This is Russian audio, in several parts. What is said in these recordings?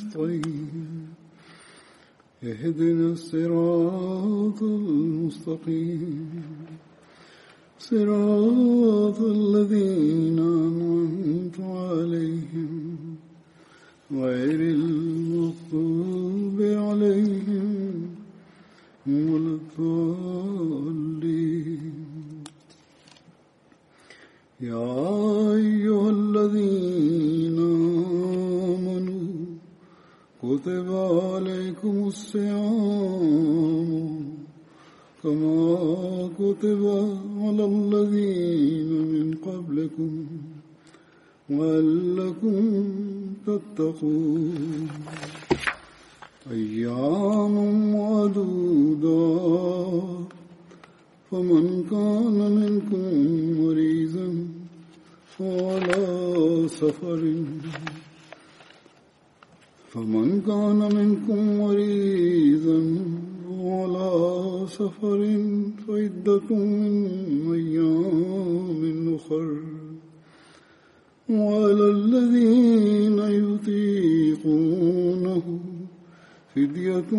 نستعين اهدنا الصراط المستقيم. صراط الذين أنعمت عليهم. غير المغضوب عليهم ولا الضالين. يا أيها الذين كتب عليكم الصيام كما كتب على الذين من قبلكم وَلَّكُمْ تتقون. أيام معدودات فمن كان منكم مريضا فعلى سفر. فمن كان منكم مريضا وعلى سفر فعدة من أيام أخر. وعلى الذين يطيقونه فدية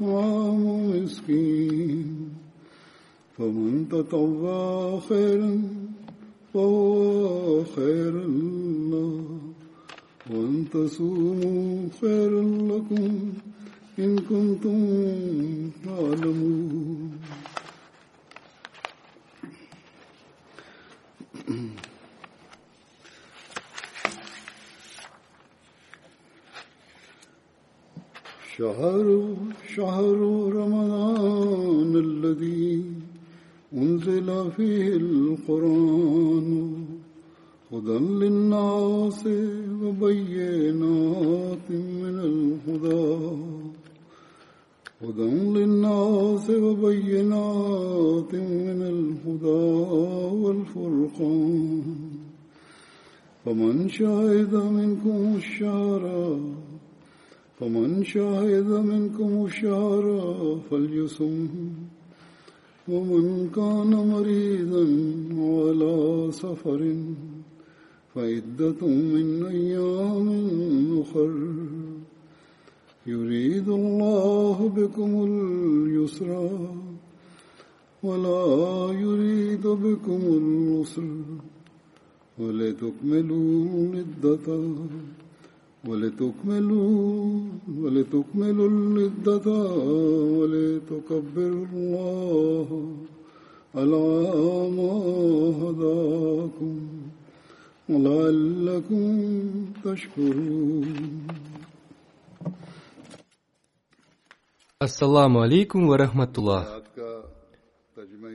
طعام مسكين. فمن تطوع خيرا فهو خير الله وأن تصوموا خير لكم إن كنتم تعلمون. شهر شهر رمضان الذي أنزل فيه القرآن. هدى للناس وبينات من الهدى. هدى للناس وبينات من الهدى والفرقان. فمن شهد منكم الشهر فمن شهد منكم الشهر فليصم. ومن كان مريضا على سفر فعدة من أيام أخر. يريد الله بكم اليسر ولا يريد بكم العسر. ولتكملوا العدة ولتكملوا ولتكملوا العدة ولتكبروا الله على ما هداكم. ولعلكم تشكرون Ассаламу алейкум ва рахматуллах.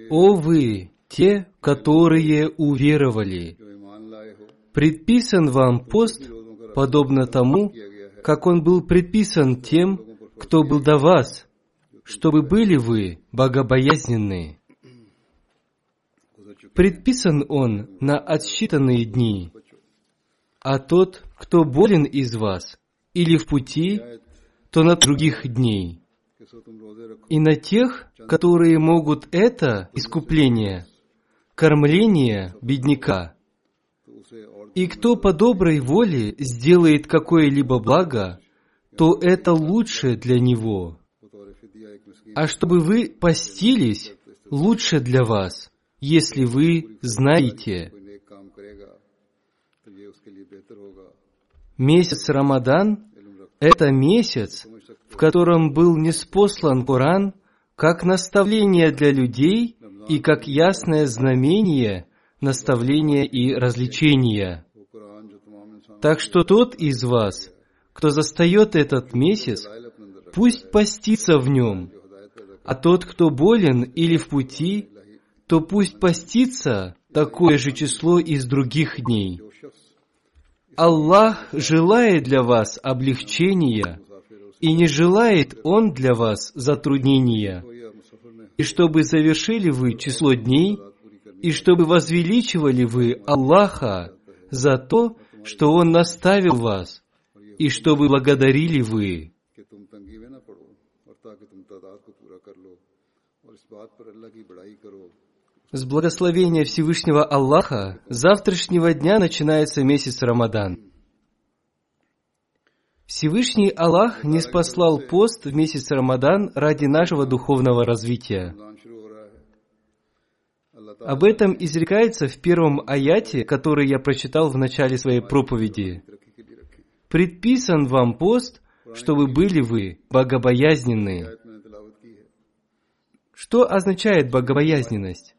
О вы, те, которые уверовали, предписан вам пост, подобно тому, как он был предписан тем, кто был до вас, чтобы были вы богобоязненные. Предписан он на отсчитанные дни, а тот, кто болен из вас или в пути, то на других дней. И на тех, которые могут это искупление, кормление бедняка. И кто по доброй воле сделает какое-либо благо, то это лучше для него. А чтобы вы постились, лучше для вас, если вы знаете. Месяц Рамадан – это месяц, в котором был неспослан Коран как наставление для людей и как ясное знамение наставление и развлечения. Так что тот из вас, кто застает этот месяц, пусть постится в нем, а тот, кто болен или в пути, то пусть постится такое же число из других дней. जो शख्स Аллах желает для вас облегчения, и не желает Он для вас затруднения, को या मुसफर ने и чтобы завершили вы число дней, и чтобы возвеличивали вы Аллаха за то, что Он наставил вас, и чтобы благодарили вы. कि तुम तंगी में न पड़ो और ताकि तुम तादाद को पूरा कर लो और इस बात पर अल्लाह की बड़ाई करो с благословения Всевышнего Аллаха завтрашнего дня начинается месяц Рамадан. Всевышний Аллах не спаслал пост в месяц Рамадан ради нашего духовного развития. Об этом изрекается в первом аяте, который я прочитал в начале своей проповеди. «Предписан вам пост, чтобы были вы богобоязненные». Что означает богобоязненность?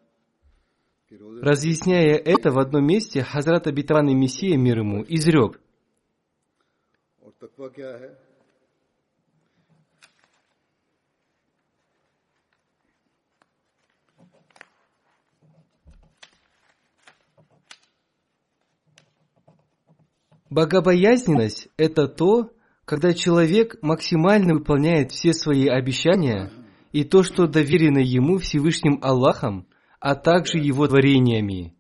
Разъясняя это в одном месте, Хазрат Абитаван и Мессия, мир ему, изрек. Богобоязненность – это то, когда человек максимально выполняет все свои обещания и то, что доверено ему Всевышним Аллахом – а также его творениями.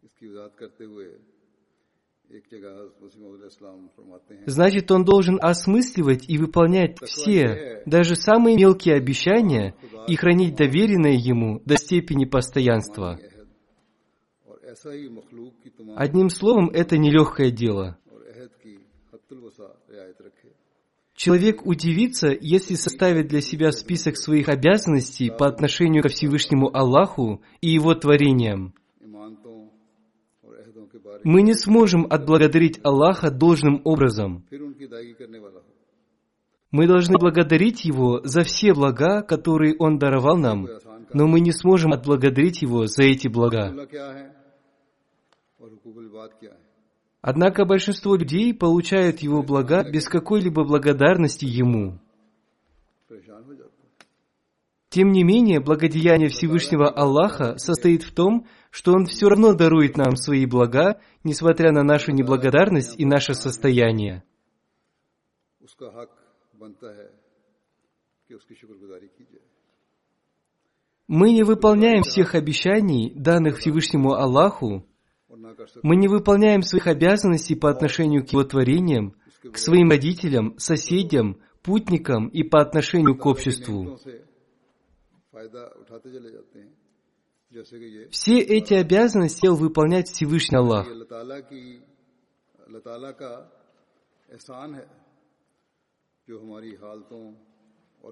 Значит, он должен осмысливать и выполнять все, даже самые мелкие обещания, и хранить доверенное ему до степени постоянства. Одним словом, это нелегкое дело. Человек удивится, если составит для себя список своих обязанностей по отношению ко Всевышнему Аллаху и Его творениям. Мы не сможем отблагодарить Аллаха должным образом. Мы должны благодарить Его за все блага, которые Он даровал нам, но мы не сможем отблагодарить Его за эти блага. Однако большинство людей получают его блага без какой-либо благодарности ему. Тем не менее, благодеяние Всевышнего Аллаха состоит в том, что Он все равно дарует нам свои блага, несмотря на нашу неблагодарность и наше состояние. Мы не выполняем всех обещаний, данных Всевышнему Аллаху, мы не выполняем своих обязанностей по отношению к Его творениям, к своим родителям, соседям, путникам и по отношению к обществу. नेमतों से फायदा उठाते चले जाते हैं जैसे कि ये Все эти обязанности хотел выполнять Всевышний Аллах. ये अल्लाह ताला की अल्लाह ताला का एहसान है जो हमारी हालतों और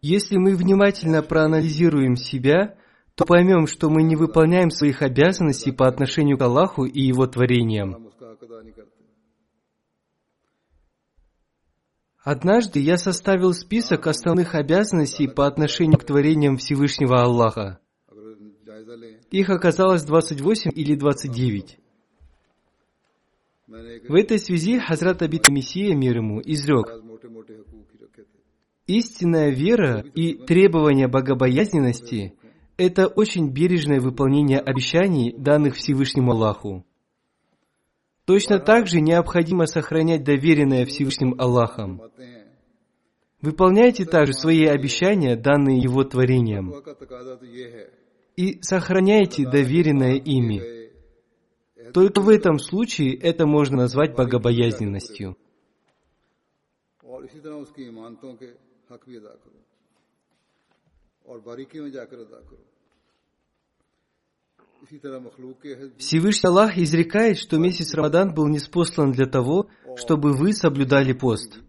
если мы внимательно проанализируем себя, то поймем, что мы не выполняем своих обязанностей по отношению к Аллаху и Его творениям. Однажды я составил список основных обязанностей по отношению к творениям Всевышнего Аллаха. Их оказалось 28 или 29. В этой связи Хазрат Абит Мессия, мир ему, изрек, «Истинная вера и требование богобоязненности – это очень бережное выполнение обещаний, данных Всевышнему Аллаху. Точно так же необходимо сохранять доверенное Всевышним Аллахом. फरमाते हैं Выполняйте также свои обещания, данные Его творениям, दुआ का तकाजा तो ये है и сохраняйте доверенное ими. गए Только в этом случае это можно назвать богобоязненностью. और इसी तरह उसकी इमानतों के हक भी अदा करो और बारीकी में जाकर अदा करो Всевышний Аллах изрекает, что месяц Рамадан был неспослан для того, чтобы вы соблюдали пост.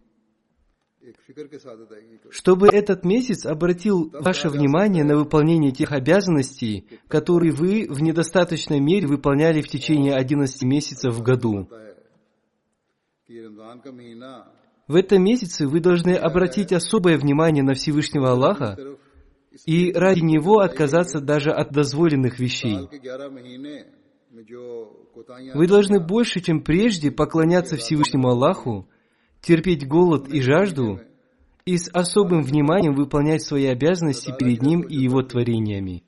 Чтобы этот месяц обратил ваше внимание на выполнение тех обязанностей, которые вы в недостаточной мере выполняли в течение 11 месяцев в году. В этом месяце вы должны обратить особое внимание на Всевышнего Аллаха и ради Него отказаться даже от дозволенных вещей. Вы должны больше, чем прежде, поклоняться Всевышнему Аллаху, терпеть голод и жажду и с особым вниманием выполнять свои обязанности перед Ним и Его творениями.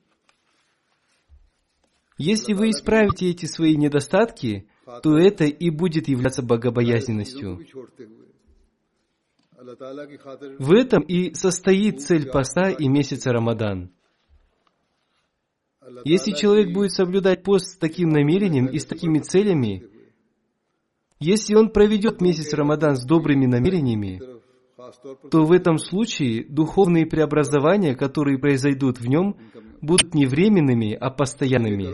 Если вы исправите эти свои недостатки, то это и будет являться богобоязненностью. В этом и состоит цель поста и месяца Рамадан. Если человек будет соблюдать пост с таким намерением и с такими целями, если он проведет месяц Рамадан с добрыми намерениями, то в этом случае духовные преобразования, которые произойдут в нем, будут не временными, а постоянными.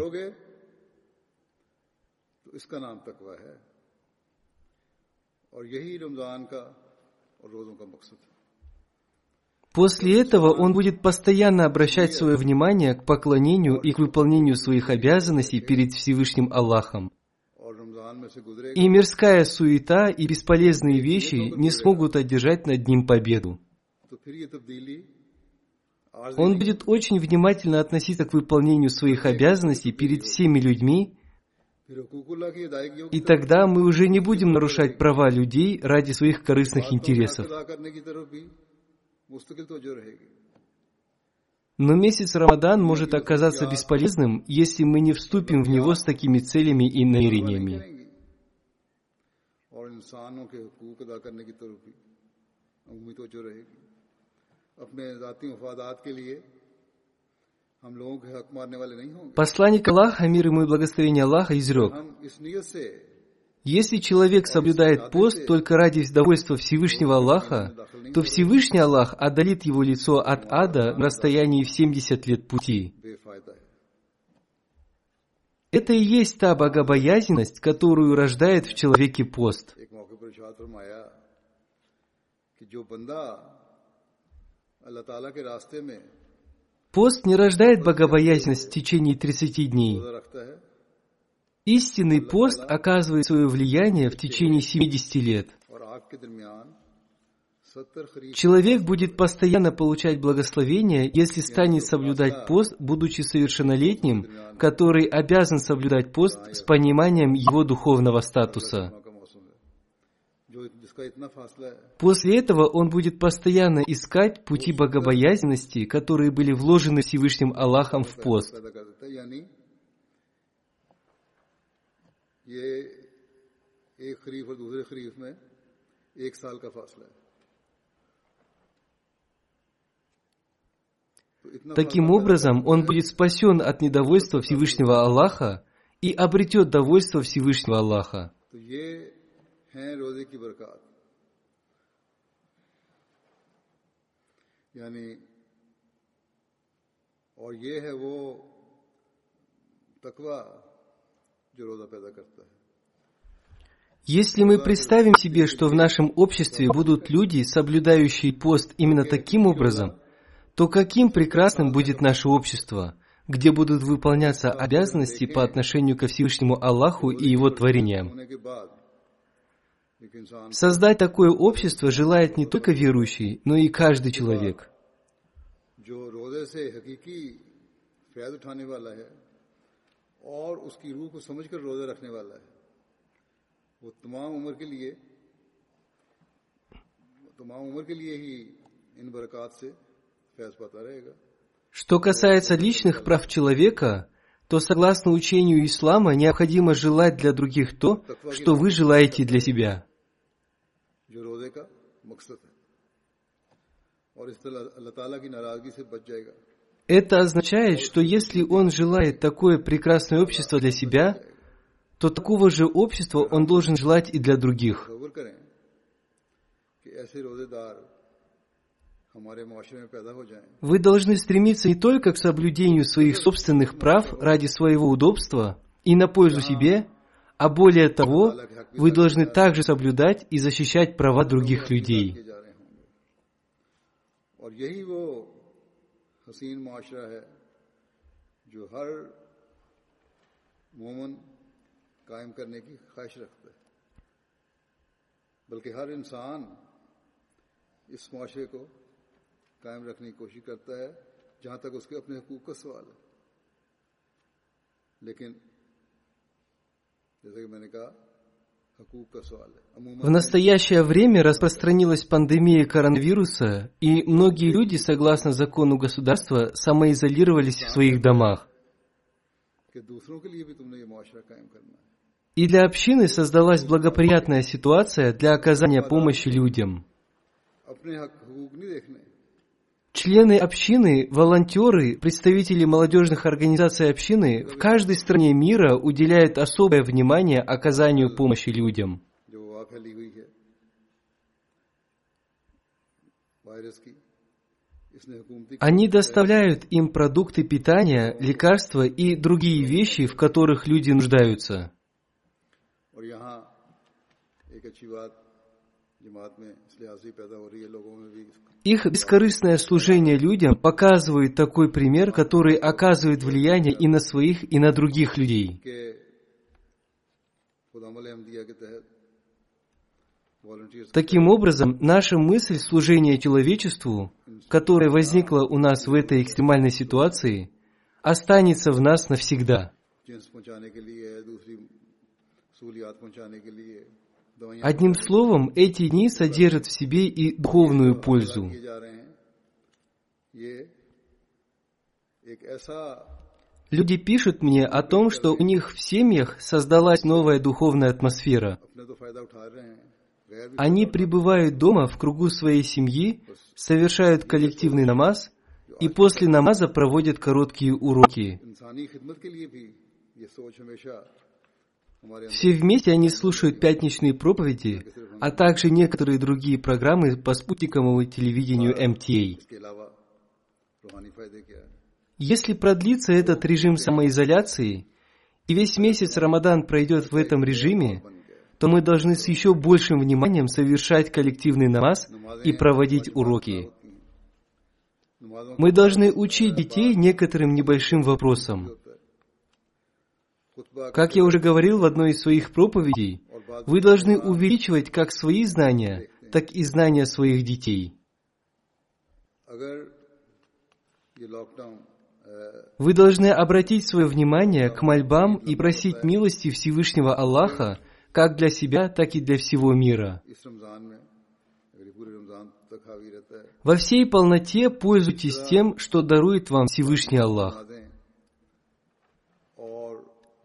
После этого он будет постоянно обращать свое внимание к поклонению и к выполнению своих обязанностей перед Всевышним Аллахом. И мирская суета и бесполезные вещи не смогут одержать над ним победу. Он будет очень внимательно относиться к выполнению своих обязанностей перед всеми людьми, и тогда мы уже не будем нарушать права людей ради своих корыстных интересов. Но месяц Рамадан может оказаться бесполезным, если мы не вступим в него с такими целями и намерениями. Посланник Аллаха, мир ему и благословение Аллаха, изрек, если человек соблюдает пост только ради довольства Всевышнего Аллаха, то Всевышний Аллах отдалит его лицо от ада на расстоянии в 70 лет пути. Это и есть та богобоязненность, которую рождает в человеке пост. Пост не рождает богобоязненность в течение 30 дней. Истинный пост оказывает свое влияние в течение 70 лет. Человек будет постоянно получать благословение, если станет соблюдать пост, будучи совершеннолетним, который обязан соблюдать пост с пониманием его духовного статуса. После этого он будет постоянно искать пути богобоязненности, которые были вложены Всевышним Аллахом в пост. Таким образом, он будет спасен от недовольства Всевышнего Аллаха и обретет довольство Всевышнего Аллаха. Если мы представим себе, что в нашем обществе будут люди, соблюдающие пост именно таким образом, то каким прекрасным будет наше общество, где будут выполняться обязанности по отношению ко Всевышнему Аллаху и Его творениям. Создать такое общество желает не только верующий, но и каждый человек. और उसकी रूह को समझकर रोजे रखने वाला है वो तमाम उम्र के लिए तमाम उम्र के लिए ही इन बरकत से फैज पाता रहेगा Что касается личных прав человека, то согласно учению ислама необходимо желать для других то, что вы желаете для себя. Это означает, что если он желает такое прекрасное общество для себя, то такого же общества он должен желать и для других. हमारे माशरे में पैदा हो जाएं Вы должны стремиться не только к соблюдению своих собственных прав ради своего удобства и на пользу себе, а более того, вы должны также соблюдать и защищать права других людей. بلکہ ہر انسان اس معاشرے کو قائم رکھنے کی کوشش کرتا ہے جہاں تک اس کے اپنے حقوق کا سوال ہے لیکن в настоящее время распространилась пандемия коронавируса, и многие люди, согласно закону государства, самоизолировались в своих домах. И для общины создалась благоприятная ситуация для оказания помощи людям. Члены общины, волонтеры, представители молодежных организаций общины в каждой стране мира уделяют особое внимание оказанию помощи людям. Они доставляют им продукты питания, лекарства и другие вещи, в которых люди нуждаются. Их бескорыстное служение людям показывает такой пример, который оказывает влияние и на своих, и на других людей. Таким образом, наша мысль служения человечеству, которая возникла у нас в этой экстремальной ситуации, останется в нас навсегда. Одним словом, эти дни содержат в себе и духовную пользу. Люди пишут мне о том, что у них в семьях создалась новая духовная атмосфера. Они пребывают дома в кругу своей семьи, совершают коллективный намаз и после намаза проводят короткие уроки. Все вместе они слушают пятничные проповеди, а также некоторые другие программы по спутниковому телевидению МТА. Если продлится этот режим самоизоляции, и весь месяц Рамадан пройдет в этом режиме, то мы должны с еще большим вниманием совершать коллективный намаз и проводить уроки. Мы должны учить детей некоторым небольшим вопросам, как я уже говорил в одной из своих проповедей, вы должны увеличивать как свои знания, так и знания своих детей. Вы должны обратить свое внимание к мольбам и просить милости Всевышнего Аллаха как для себя, так и для всего мира. Во всей полноте пользуйтесь тем, что дарует вам Всевышний Аллах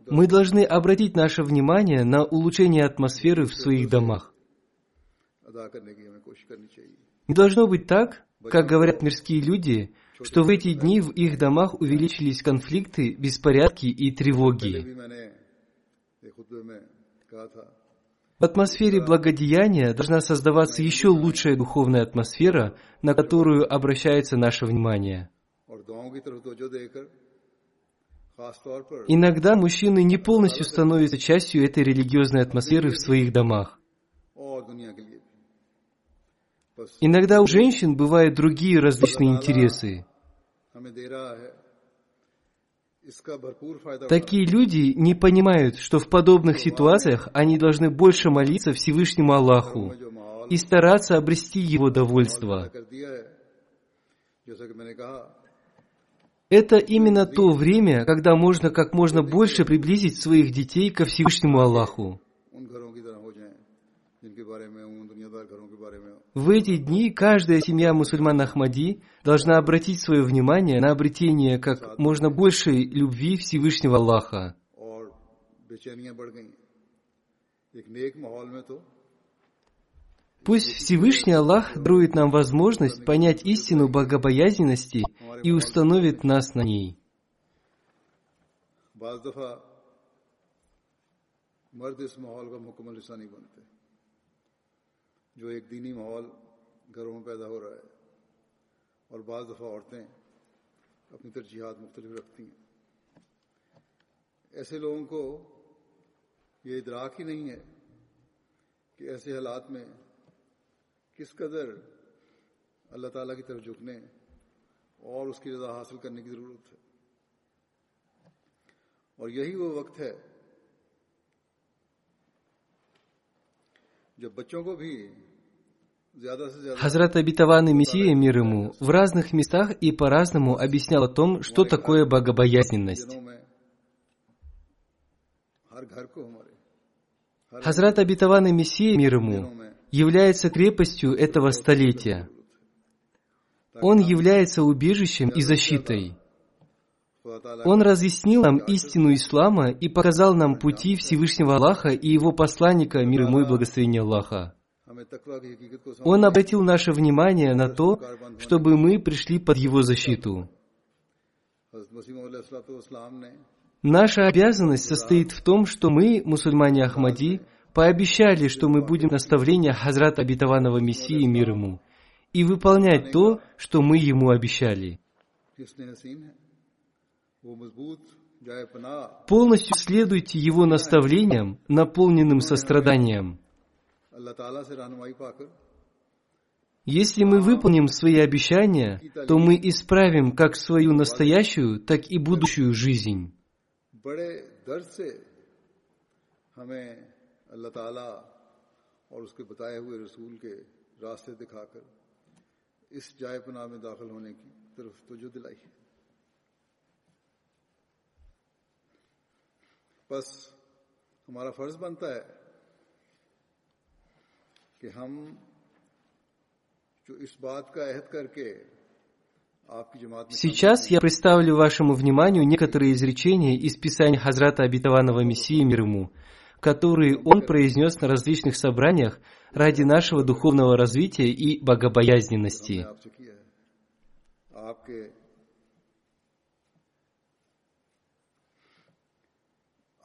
мы должны обратить наше внимание на улучшение атмосферы в своих домах. Не должно быть так, как говорят мирские люди, что в эти дни в их домах увеличились конфликты, беспорядки и тревоги. В атмосфере благодеяния должна создаваться еще лучшая духовная атмосфера, на которую обращается наше внимание. Иногда мужчины не полностью становятся частью этой религиозной атмосферы в своих домах. Иногда у женщин бывают другие различные интересы. Такие люди не понимают, что в подобных ситуациях они должны больше молиться Всевышнему Аллаху и стараться обрести его довольство. Это именно то время, когда можно как можно больше приблизить своих детей ко Всевышнему Аллаху. В эти дни каждая семья мусульман Ахмади должна обратить свое внимание на обретение как можно большей любви Всевышнего Аллаха. Пусть Всевышний Аллах дарует нам возможность понять истину богобоязненности и установит нас на ней. مرد اس ماحول کا مکمل حصہ نہیں بنتے جو ایک دینی ماحول گھروں میں پیدا ہو رہا ہے اور بعض دفعہ عورتیں اپنی ترجیحات مختلف رکھتی ہیں ایسے لوگوں کو یہ ادراک ہی نہیں ہے کہ ایسے حالات میں किस कदर अल्लाह ताला की तरफ झुकने और उसकी रजा हासिल करने की ज़रूरत है और यही वो वक्त है जब बच्चों को भी ज्यादा से ज्यादा Хазрат обетованный Мессия, мир ему, в разных местах и по-разному объяснял о том, что такое богобоязненность. दिनों में हर घर को हमारे हर Хазрат обетованный Мессия, мир दिनों ему, में является крепостью этого столетия. Он является убежищем и защитой. Он разъяснил нам истину ислама и показал нам пути Всевышнего Аллаха и его посланника, мир ему и благословение Аллаха. Он обратил наше внимание на то, чтобы мы пришли под его защиту. Наша обязанность состоит в том, что мы, мусульмане Ахмади, пообещали, что мы будем наставления Хазрат Обетованного Мессии мир ему и выполнять то, что мы ему обещали. Полностью следуйте его наставлениям, наполненным состраданием. Если мы выполним свои обещания, то мы исправим как свою настоящую, так и будущую жизнь. बड़े दर्द से हमें अल्लाह ताला और उसके बताए हुए रसूल के रास्ते दिखाकर इस जाय पनाह में दाखिल होने की तरफ तवज्जो दिलाई है बस हमारा फर्ज बनता है कि हम जो इस बात का अहद करके आपकी जमात में Сейчас я представлю вашему вниманию некоторые изречения из Писания Хазрата Обетованного Мессии мир ему, которые он произнес на различных собраниях ради нашего духовного развития и हमने богобоязненности. आपसे किया है आपके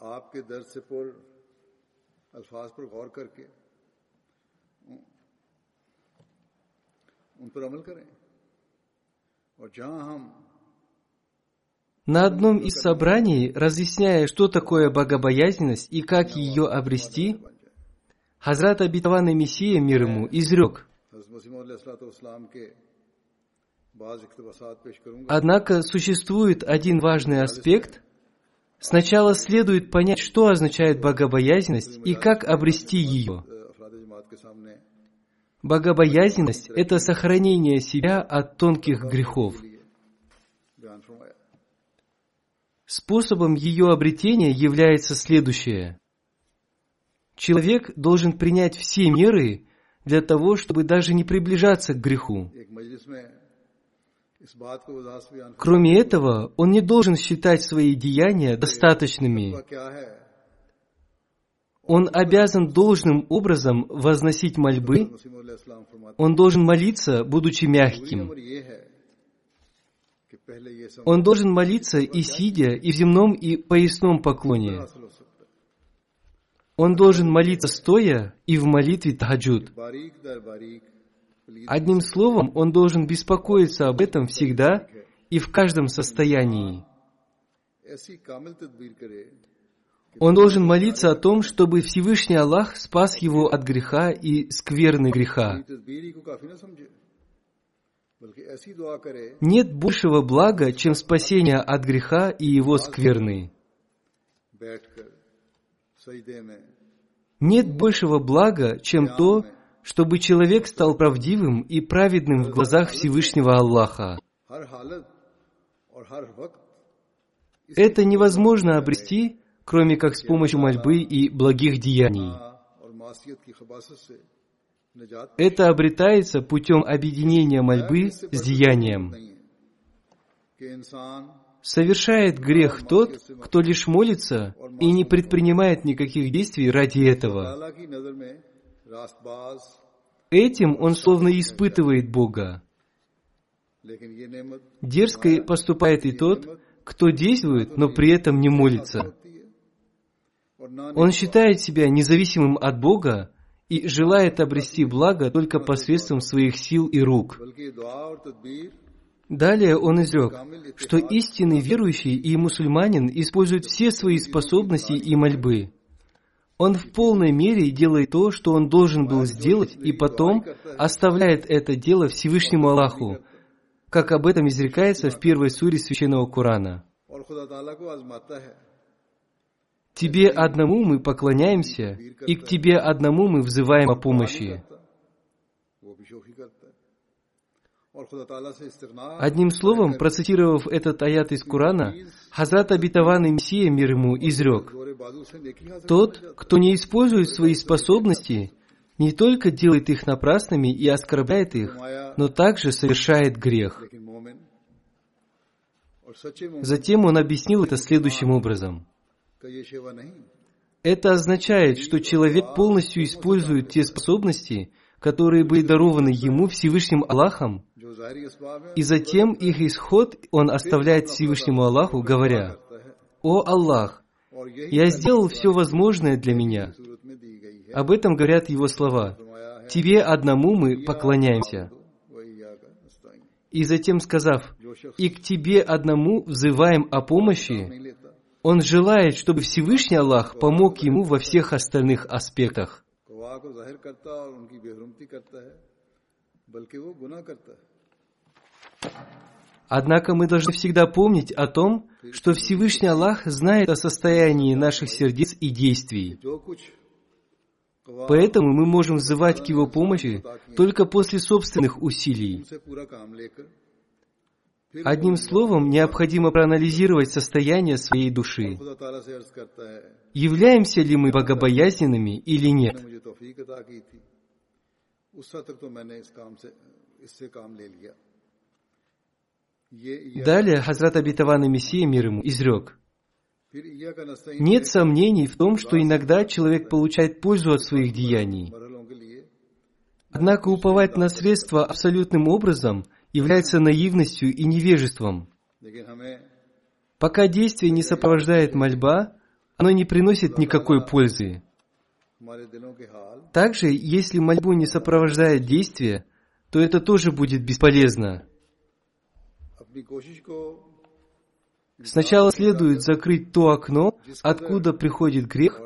आपके दर्द से पुर अल्फाज पर गौर करके उन- उन पर अमल करें और जहां हम на одном из собраний, разъясняя, что такое богобоязненность и как ее обрести, Хазрат Абитаван Мессия мир ему изрек. Однако существует один важный аспект. Сначала следует понять, что означает богобоязненность и как обрести ее. Богобоязненность – это сохранение себя от тонких грехов – Способом ее обретения является следующее. Человек должен принять все меры для того, чтобы даже не приближаться к греху. Кроме этого, он не должен считать свои деяния достаточными. Он обязан должным образом возносить мольбы, он должен молиться, будучи мягким. Он должен молиться и сидя, и в земном, и поясном поклоне. Он должен молиться стоя и в молитве таджуд. Одним словом, он должен беспокоиться об этом всегда и в каждом состоянии. Он должен молиться о том, чтобы Всевышний Аллах спас его от греха и скверны греха. Нет большего блага, чем спасение от греха и его скверны. Нет большего блага, чем то, чтобы человек стал правдивым и праведным в глазах Всевышнего Аллаха. Это невозможно обрести, кроме как с помощью мольбы и благих деяний. Это обретается путем объединения мольбы с деянием. Совершает грех тот, кто лишь молится и не предпринимает никаких действий ради этого. Этим он словно испытывает Бога. Дерзкой поступает и тот, кто действует, но при этом не молится. Он считает себя независимым от Бога и желает обрести благо только посредством своих сил и рук. Далее он изрек, что истинный верующий и мусульманин использует все свои способности и мольбы. Он в полной мере делает то, что он должен был сделать, и потом оставляет это дело Всевышнему Аллаху, как об этом изрекается в первой суре Священного Корана. Тебе одному мы поклоняемся, и к Тебе одному мы взываем о помощи. Одним словом, процитировав этот аят из Корана, Хазрат обетованный Мессия мир ему изрек, «Тот, кто не использует свои способности, не только делает их напрасными и оскорбляет их, но также совершает грех». Затем он объяснил это следующим образом. Это означает, что человек полностью использует те способности, которые были дарованы ему Всевышним Аллахом, и затем их исход он оставляет Всевышнему Аллаху, говоря, «О Аллах, я сделал все возможное для меня». Об этом говорят его слова. «Тебе одному мы поклоняемся». И затем сказав, «И к тебе одному взываем о помощи», он желает, чтобы Всевышний Аллах помог ему во всех остальных аспектах. Однако мы должны всегда помнить о том, что Всевышний Аллах знает о состоянии наших сердец и действий. Поэтому мы можем взывать к Его помощи только после собственных усилий. Одним словом, необходимо проанализировать состояние своей души. Являемся ли мы богобоязненными или нет? Далее Хазрат Абитаван и Мессия мир ему изрек. Нет сомнений в том, что иногда человек получает пользу от своих деяний. Однако уповать на средства абсолютным образом является наивностью и невежеством. Пока действие не сопровождает мольба, оно не приносит никакой пользы. Также, если мольбу не сопровождает действие, то это тоже будет бесполезно. Сначала следует закрыть то окно, откуда приходит грех,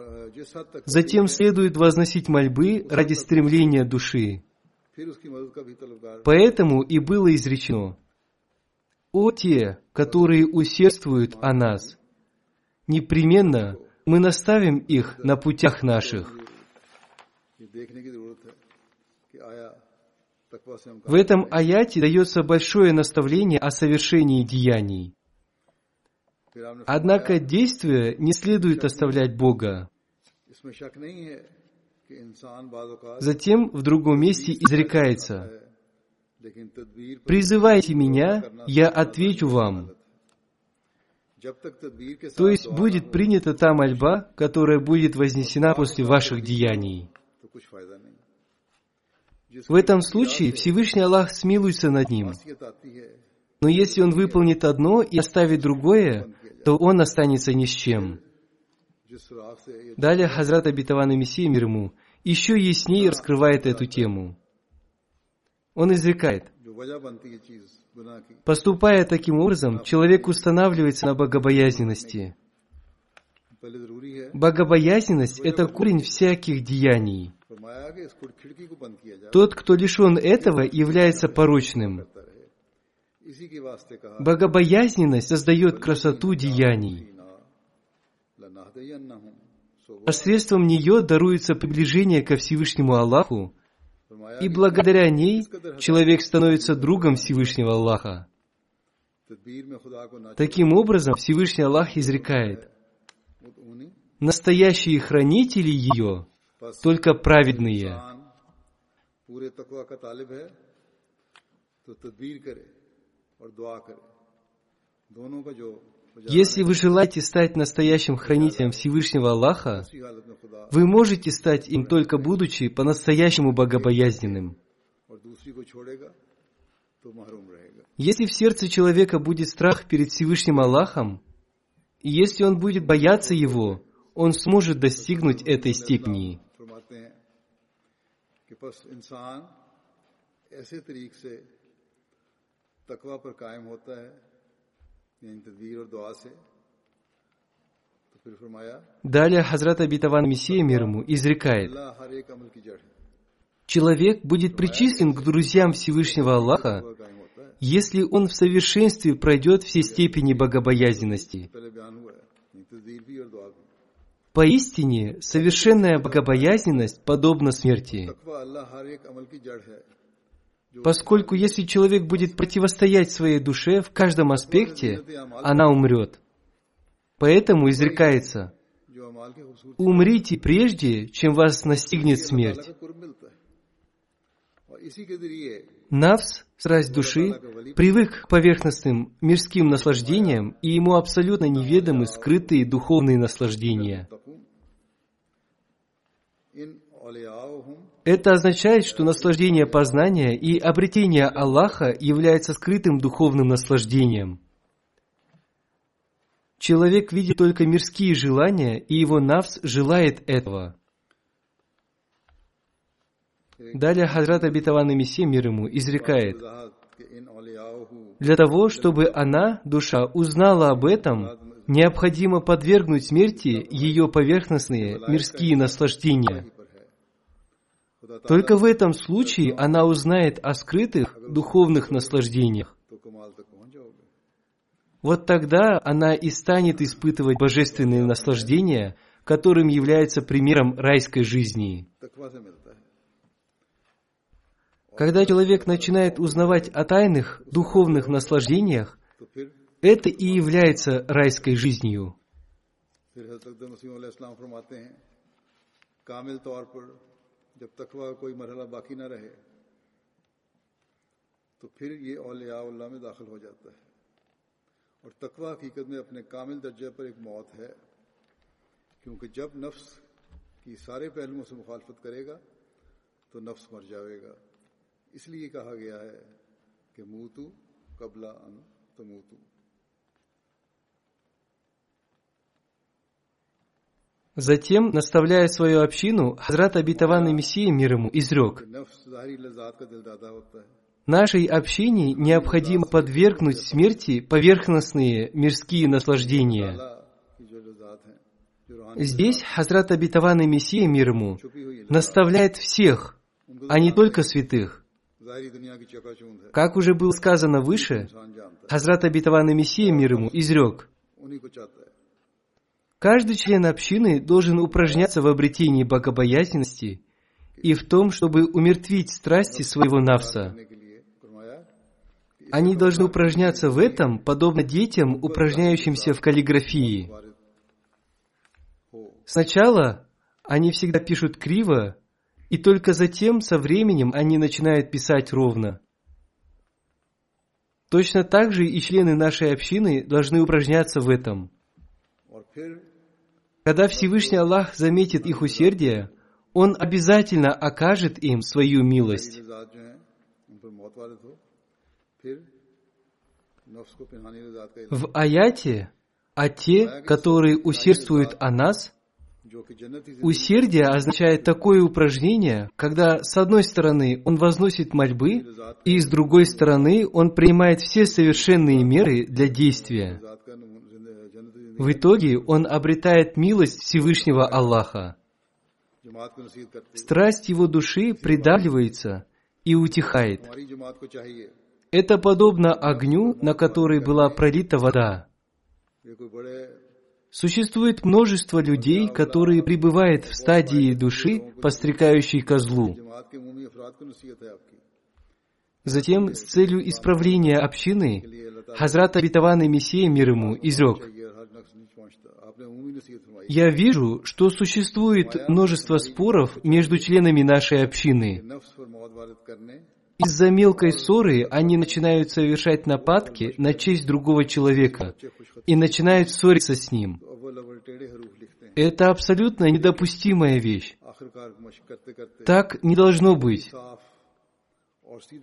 затем следует возносить мольбы ради стремления души. Поэтому и было изречено, «О те, которые усердствуют о нас, непременно мы наставим их на путях наших». В этом аяте дается большое наставление о совершении деяний. Однако действия не следует оставлять Бога. Затем в другом месте изрекается, «Призывайте меня, я отвечу вам». То есть будет принята та мольба, которая будет вознесена после ваших деяний. В этом случае Всевышний Аллах смилуется над ним. Но если он выполнит одно и оставит другое, то он останется ни с чем. Далее Хазрат Абитаван и Мессия мир ему еще яснее раскрывает эту тему. Он изрекает, поступая таким образом, человек устанавливается на богобоязненности. Богобоязненность – это корень всяких деяний. Тот, кто лишен этого, является порочным. Богобоязненность создает красоту деяний. Посредством нее даруется приближение ко Всевышнему Аллаху, и благодаря ней человек становится другом Всевышнего Аллаха. Таким образом, Всевышний Аллах изрекает, настоящие хранители ее только праведные. Если вы желаете стать настоящим хранителем Всевышнего Аллаха, вы можете стать им только будучи по-настоящему богобоязненным. Если в сердце человека будет страх перед Всевышним Аллахом, и если он будет бояться Его, он сможет достигнуть этой степени. तकवा पर कायम होता है Далее Хазрат Абитаван Мессия мир ему изрекает, «Человек будет причислен к друзьям Всевышнего Аллаха, если он в совершенстве пройдет все степени богобоязненности. Поистине, совершенная богобоязненность подобна смерти поскольку если человек будет противостоять своей душе в каждом аспекте, она умрет. Поэтому изрекается, умрите прежде, чем вас настигнет смерть. Навс, страсть души, привык к поверхностным мирским наслаждениям, и ему абсолютно неведомы скрытые духовные наслаждения. Это означает, что наслаждение познания и обретение Аллаха является скрытым духовным наслаждением. Человек видит только мирские желания, и его навс желает этого. Далее Хазрат Абитаван Мессия мир ему изрекает, «Для того, чтобы она, душа, узнала об этом, необходимо подвергнуть смерти ее поверхностные мирские наслаждения». Только в этом случае она узнает о скрытых духовных наслаждениях. Вот тогда она и станет испытывать божественные наслаждения, которым является примером райской жизни. Когда человек начинает узнавать о тайных духовных наслаждениях, это и является райской жизнью. جب تقوا کوئی مرحلہ باقی نہ رہے، تو پھر یہ اولیاء اللہ میں داخل ہو جاتا ہے۔ اور تقوا حقیقت میں اپنے کامل درجہ پر ایک موت ہے، کیونکہ جب نفس کی سارے پہلوؤں سے مخالفت کرے گا، تو نفس مر جائے گا۔ اس لیے کہا گیا ہے کہ موتو قبلہ ان تموتو۔ Затем, наставляя свою общину, Хазрат Абитаванный Мессия мир ему изрек. Нашей общине необходимо подвергнуть смерти поверхностные мирские наслаждения. Здесь Хазрат Абитаванный Мессия мир ему наставляет всех, а не только святых. Как уже было сказано выше, Хазрат Абитаванный Мессия мир ему изрек – Каждый член общины должен упражняться в обретении богобоязненности и в том, чтобы умертвить страсти своего навса. Они должны упражняться в этом, подобно детям, упражняющимся в каллиграфии. Сначала они всегда пишут криво, и только затем, со временем, они начинают писать ровно. Точно так же и члены нашей общины должны упражняться в этом – когда Всевышний Аллах заметит их усердие, Он обязательно окажет им свою милость. В аяте, а те, которые усердствуют о нас, усердие означает такое упражнение, когда с одной стороны он возносит мольбы, и с другой стороны он принимает все совершенные меры для действия. В итоге он обретает милость Всевышнего Аллаха. Страсть его души придавливается и утихает. Это подобно огню, на который была пролита вода. Существует множество людей, которые пребывают в стадии души, постригающей козлу. Затем, с целью исправления общины, Хазрат Абитаван и Мессия мир ему изрек – я вижу, что существует множество споров между членами нашей общины. Из-за мелкой ссоры они начинают совершать нападки на честь другого человека и начинают ссориться с ним. Это абсолютно недопустимая вещь. Так не должно быть.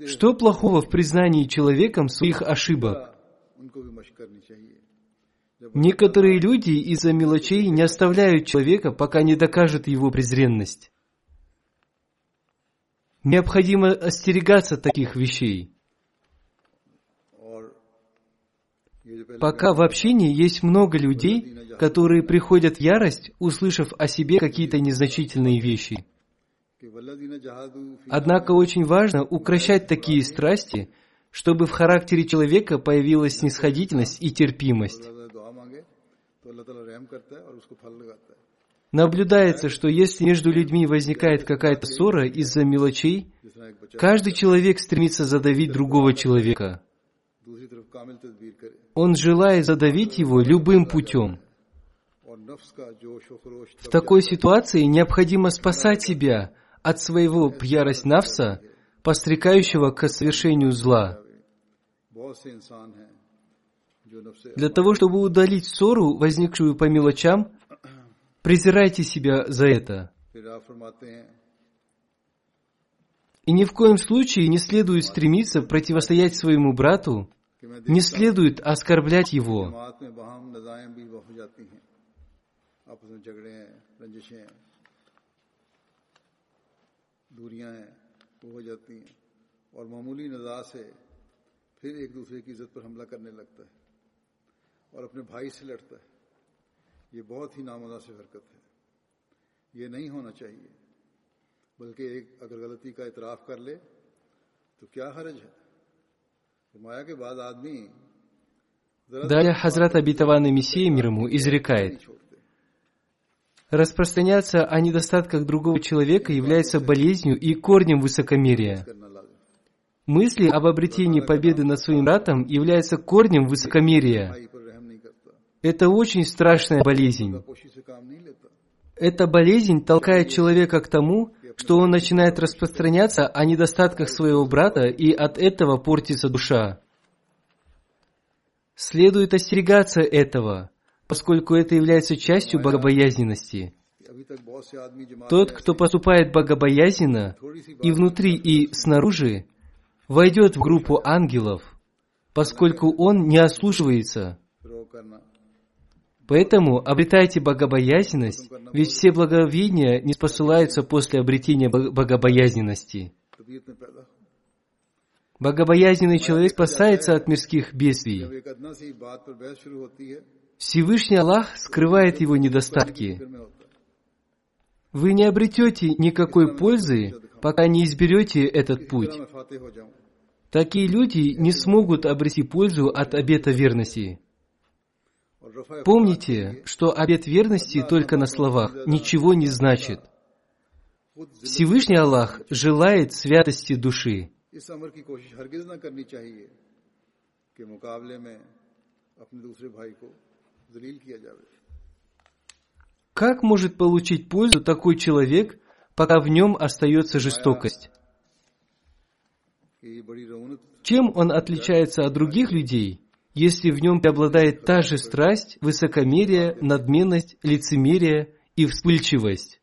Что плохого в признании человеком своих ошибок? Некоторые люди из-за мелочей не оставляют человека, пока не докажут его презренность. Необходимо остерегаться таких вещей. Пока в общине есть много людей, которые приходят в ярость, услышав о себе какие-то незначительные вещи. Однако очень важно укращать такие страсти, чтобы в характере человека появилась снисходительность и терпимость. Наблюдается, что если между людьми возникает какая-то ссора из-за мелочей, каждый человек стремится задавить другого человека. Он желает задавить его любым путем. В такой ситуации необходимо спасать себя от своего ярость навса, пострекающего к совершению зла. Для того, чтобы удалить ссору, возникшую по мелочам, презирайте себя за это. И ни в коем случае не следует стремиться противостоять своему брату, не следует оскорблять его. और मामूली नजा से फिर एक दूसरे की इज्जत पर हमला करने लगता है और अपने भाई से लड़ता है ये बहुत ही नामुनासिब हरकत है ये नहीं होना चाहिए बल्कि एक अगर गलती का इतराफ कर ले तो क्या हरज है फरमाया के बाद आदमी Далее Хазрат обетованный Мессия мир ему изрекает, Распространяться о недостатках другого человека является болезнью и корнем высокомерия. Мысли об обретении победы над своим братом являются корнем высокомерия. Это очень страшная болезнь. Эта болезнь толкает человека к тому, что он начинает распространяться о недостатках своего брата, и от этого портится душа. Следует остерегаться этого, поскольку это является частью богобоязненности. Тот, кто поступает богобоязненно и внутри, и снаружи, войдет в группу ангелов, поскольку он не ослушивается. Поэтому обретайте богобоязненность, ведь все благовидения не спосылаются после обретения богобоязненности. Богобоязненный человек спасается от мирских бедствий. Всевышний Аллах скрывает его недостатки. Вы не обретете никакой пользы, пока не изберете этот путь. Такие люди не смогут обрести пользу от обета верности. Помните, что обет верности только на словах ничего не значит. Всевышний Аллах желает святости души. Как может получить пользу такой человек, пока в нем остается жестокость? Чем он отличается от других людей, если в нем преобладает та же страсть, высокомерие, надменность, лицемерие и вспыльчивость?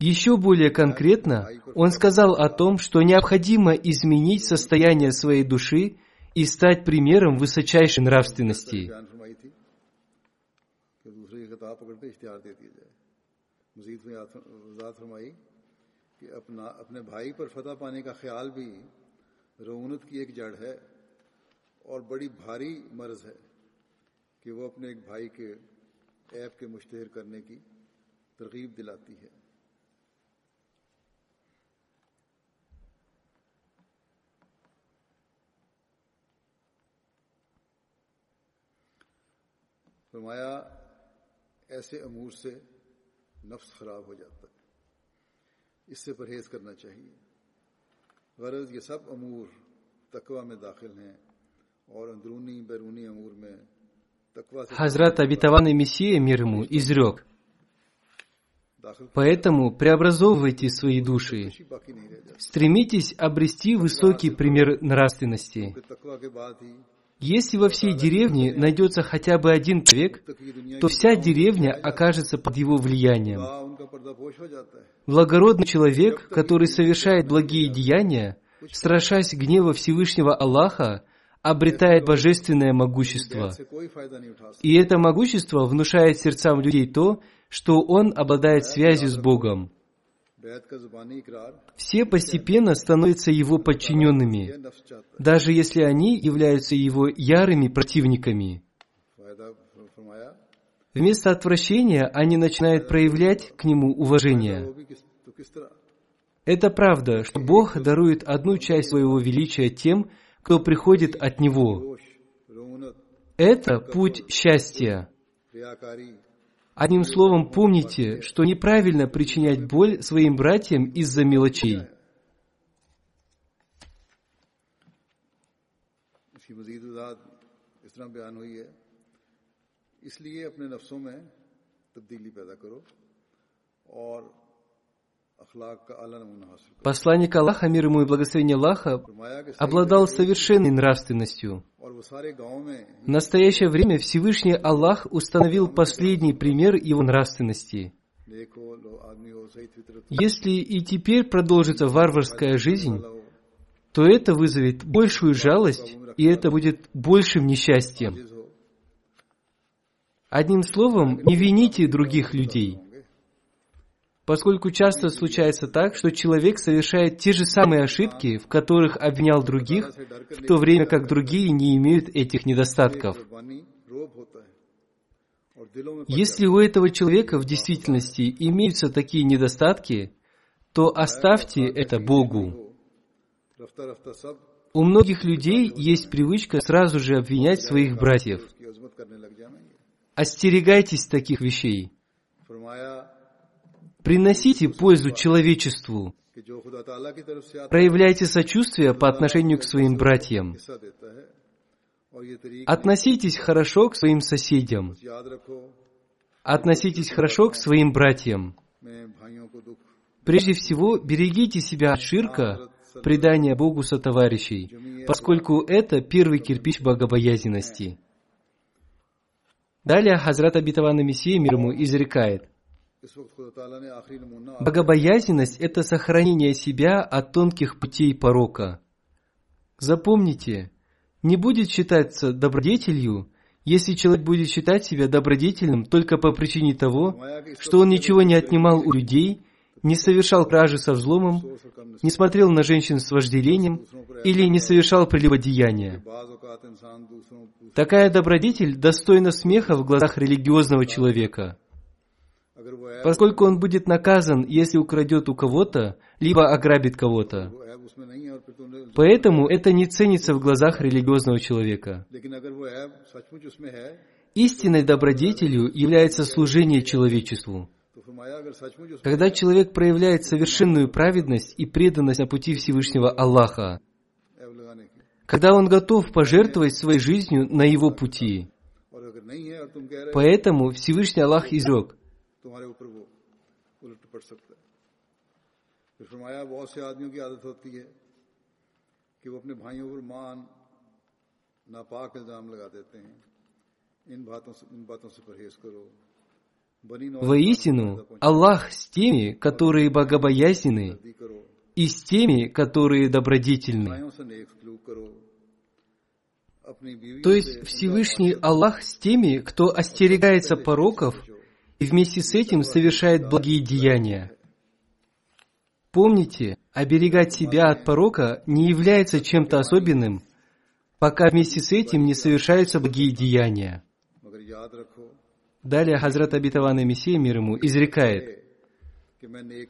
Еще более конкретно, он сказал о том, что необходимо изменить состояние своей души и стать примером высочайшей нравственности. کہ اپنا اپنے بھائی پر فتح پانے کا خیال بھی رونت کی ایک جڑ ہے اور بڑی بھاری مرض ہے کہ وہ اپنے ایک بھائی کے ایپ کے مشتہر کرنے کی ترغیب دلاتی ہے۔ فرمایا، ایسے امور سے نفس خراب ہو جاتا ہے۔ इससे परहेज करना चाहिए गरज ये सब अमूर तकवा में दाखिल हैं और अंदरूनी बैरूनी अमूर में Хазрат обетованный Мессия мир ему изрек. Поэтому преобразовывайте свои души. Стремитесь обрести высокий пример нравственности. Если во всей деревне найдется хотя бы один человек, то вся деревня окажется под его влиянием. Благородный человек, который совершает благие деяния, страшась гнева Всевышнего Аллаха, обретает божественное могущество. И это могущество внушает сердцам людей то, что он обладает связью с Богом. Все постепенно становятся его подчиненными, даже если они являются его ярыми противниками. Вместо отвращения они начинают проявлять к нему уважение. Это правда, что Бог дарует одну часть своего величия тем, кто приходит от Него. Это путь счастья. Одним словом, помните, что неправильно причинять боль своим братьям из-за мелочей. इसलिए अपने नफ्सों में तब्दीली पैदा करो और Посланник Аллаха, мир ему и благословение Аллаха, обладал совершенной нравственностью. В настоящее время Всевышний Аллах установил последний пример его нравственности. Если и теперь продолжится варварская жизнь, то это вызовет большую жалость, и это будет большим несчастьем. Одним словом, не вините других людей – поскольку часто случается так, что человек совершает те же самые ошибки, в которых обвинял других, в то время как другие не имеют этих недостатков. Если у этого человека в действительности имеются такие недостатки, то оставьте это Богу. У многих людей есть привычка сразу же обвинять своих братьев. Остерегайтесь таких вещей. Приносите пользу человечеству. Проявляйте сочувствие по отношению к своим братьям. Относитесь хорошо к своим соседям. Относитесь хорошо к своим братьям. Прежде всего, берегите себя от ширка, предания Богу сотоварищей, поскольку это первый кирпич богобоязненности. Далее Хазрат Абитавана Мессия мир ему изрекает – Богобоязненность – это сохранение себя от тонких путей порока. Запомните, не будет считаться добродетелью, если человек будет считать себя добродетельным только по причине того, что он ничего не отнимал у людей, не совершал кражи со взломом, не смотрел на женщин с вожделением или не совершал прелюбодеяния. Такая добродетель достойна смеха в глазах религиозного человека – поскольку он будет наказан, если украдет у кого-то, либо ограбит кого-то. Поэтому это не ценится в глазах религиозного человека. Истинной добродетелью является служение человечеству. Когда человек проявляет совершенную праведность и преданность на пути Всевышнего Аллаха, когда он готов пожертвовать своей жизнью на его пути. Поэтому Всевышний Аллах изрек, तुम्हारे ऊपर वो उलट पड़ सकता है फिर फरमाया बहुत से आदमियों की आदत होती है कि वो अपने भाइयों पर मान नापाक इल्जाम लगा देते हैं इन बातों से इन बातों से परहेज करो Воистину, Аллах с теми, которые богобоязнены, и с теми, которые добродетельны. То есть Всевышний Аллах с теми, кто остерегается пороков и вместе с этим совершает благие деяния. Помните, оберегать себя от порока не является чем-то особенным, пока вместе с этим не совершаются благие деяния. Далее Хазрат Абитаван Мессия мир ему изрекает,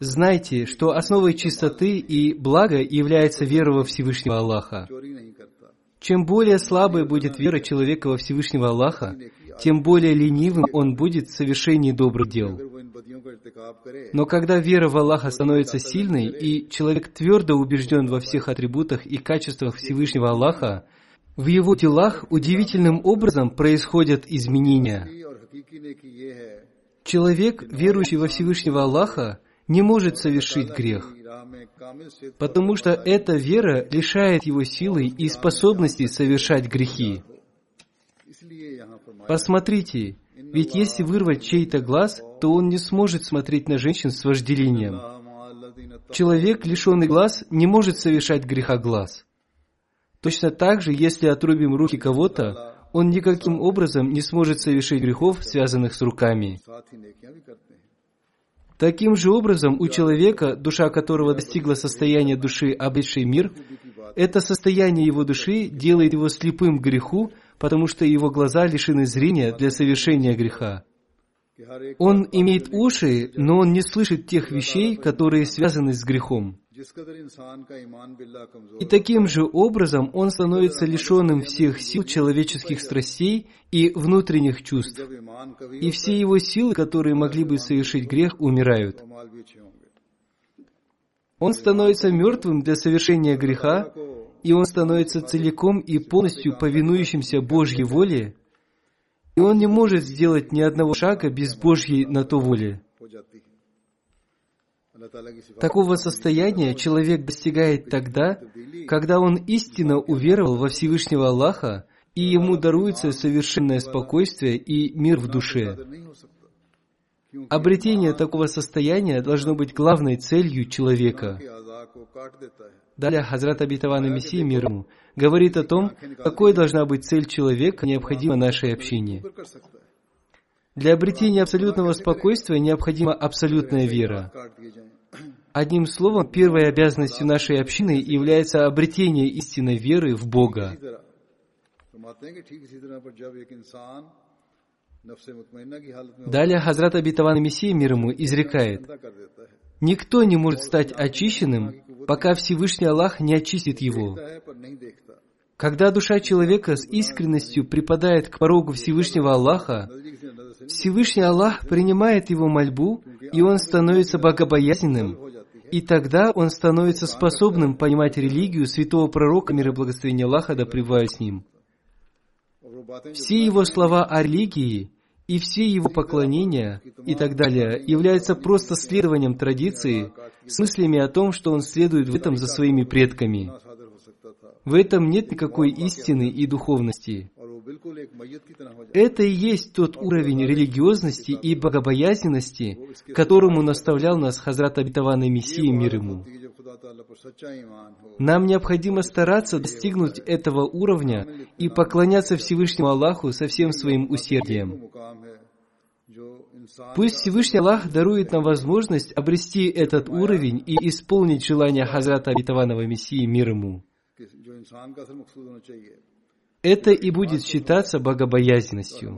Знайте, что основой чистоты и блага является вера во Всевышнего Аллаха. Чем более слабой будет вера человека во Всевышнего Аллаха, тем более ленивым он будет в совершении добрых дел. Но когда вера в Аллаха становится сильной, и человек твердо убежден во всех атрибутах и качествах Всевышнего Аллаха, в его делах удивительным образом происходят изменения. Человек, верующий во Всевышнего Аллаха, не может совершить грех, потому что эта вера лишает его силы и способности совершать грехи. Посмотрите, ведь если вырвать чей-то глаз, то он не сможет смотреть на женщин с вожделением. Человек, лишенный глаз, не может совершать греха глаз. Точно так же, если отрубим руки кого-то, он никаким образом не сможет совершить грехов, связанных с руками. Таким же образом, у человека, душа которого достигла состояния души, обретшей мир, это состояние его души делает его слепым к греху, потому что его глаза лишены зрения для совершения греха. Он имеет уши, но он не слышит тех вещей, которые связаны с грехом. И таким же образом он становится лишенным всех сил человеческих страстей и внутренних чувств. И все его силы, которые могли бы совершить грех, умирают. Он становится мертвым для совершения греха, и он становится целиком и полностью повинующимся Божьей воле, и он не может сделать ни одного шага без Божьей на то воли. Такого состояния человек достигает тогда, когда он истинно уверовал во Всевышнего Аллаха, и ему даруется совершенное спокойствие и мир в душе. Обретение такого состояния должно быть главной целью человека. Далее Хазрат Абитаван Мессия мир ему говорит о том, какой должна быть цель человека, необходимо наше общение. Для обретения абсолютного спокойствия необходима абсолютная вера. Одним словом, первой обязанностью нашей общины является обретение истинной веры в Бога. Далее Хазрат Абитаван Мессия мир ему изрекает, «Никто не может стать очищенным, пока Всевышний Аллах не очистит его. Когда душа человека с искренностью припадает к порогу Всевышнего Аллаха, Всевышний Аллах принимает его мольбу, и он становится богобоязненным, и тогда он становится способным понимать религию святого пророка, мир и благословения Аллаха, да с ним. Все его слова о религии и все его поклонения и так далее являются просто следованием традиции с мыслями о том, что он следует в этом за своими предками. В этом нет никакой истины и духовности. Это и есть тот уровень религиозности и богобоязненности, которому наставлял нас Хазрат Абитаван Мессия мир ему. Нам необходимо стараться достигнуть этого уровня и поклоняться Всевышнему Аллаху со всем своим усердием. Пусть Всевышний Аллах дарует нам возможность обрести этот уровень и исполнить желание Хазрата Абитаванова Мессии мир ему. Это и будет считаться богобоязненностью.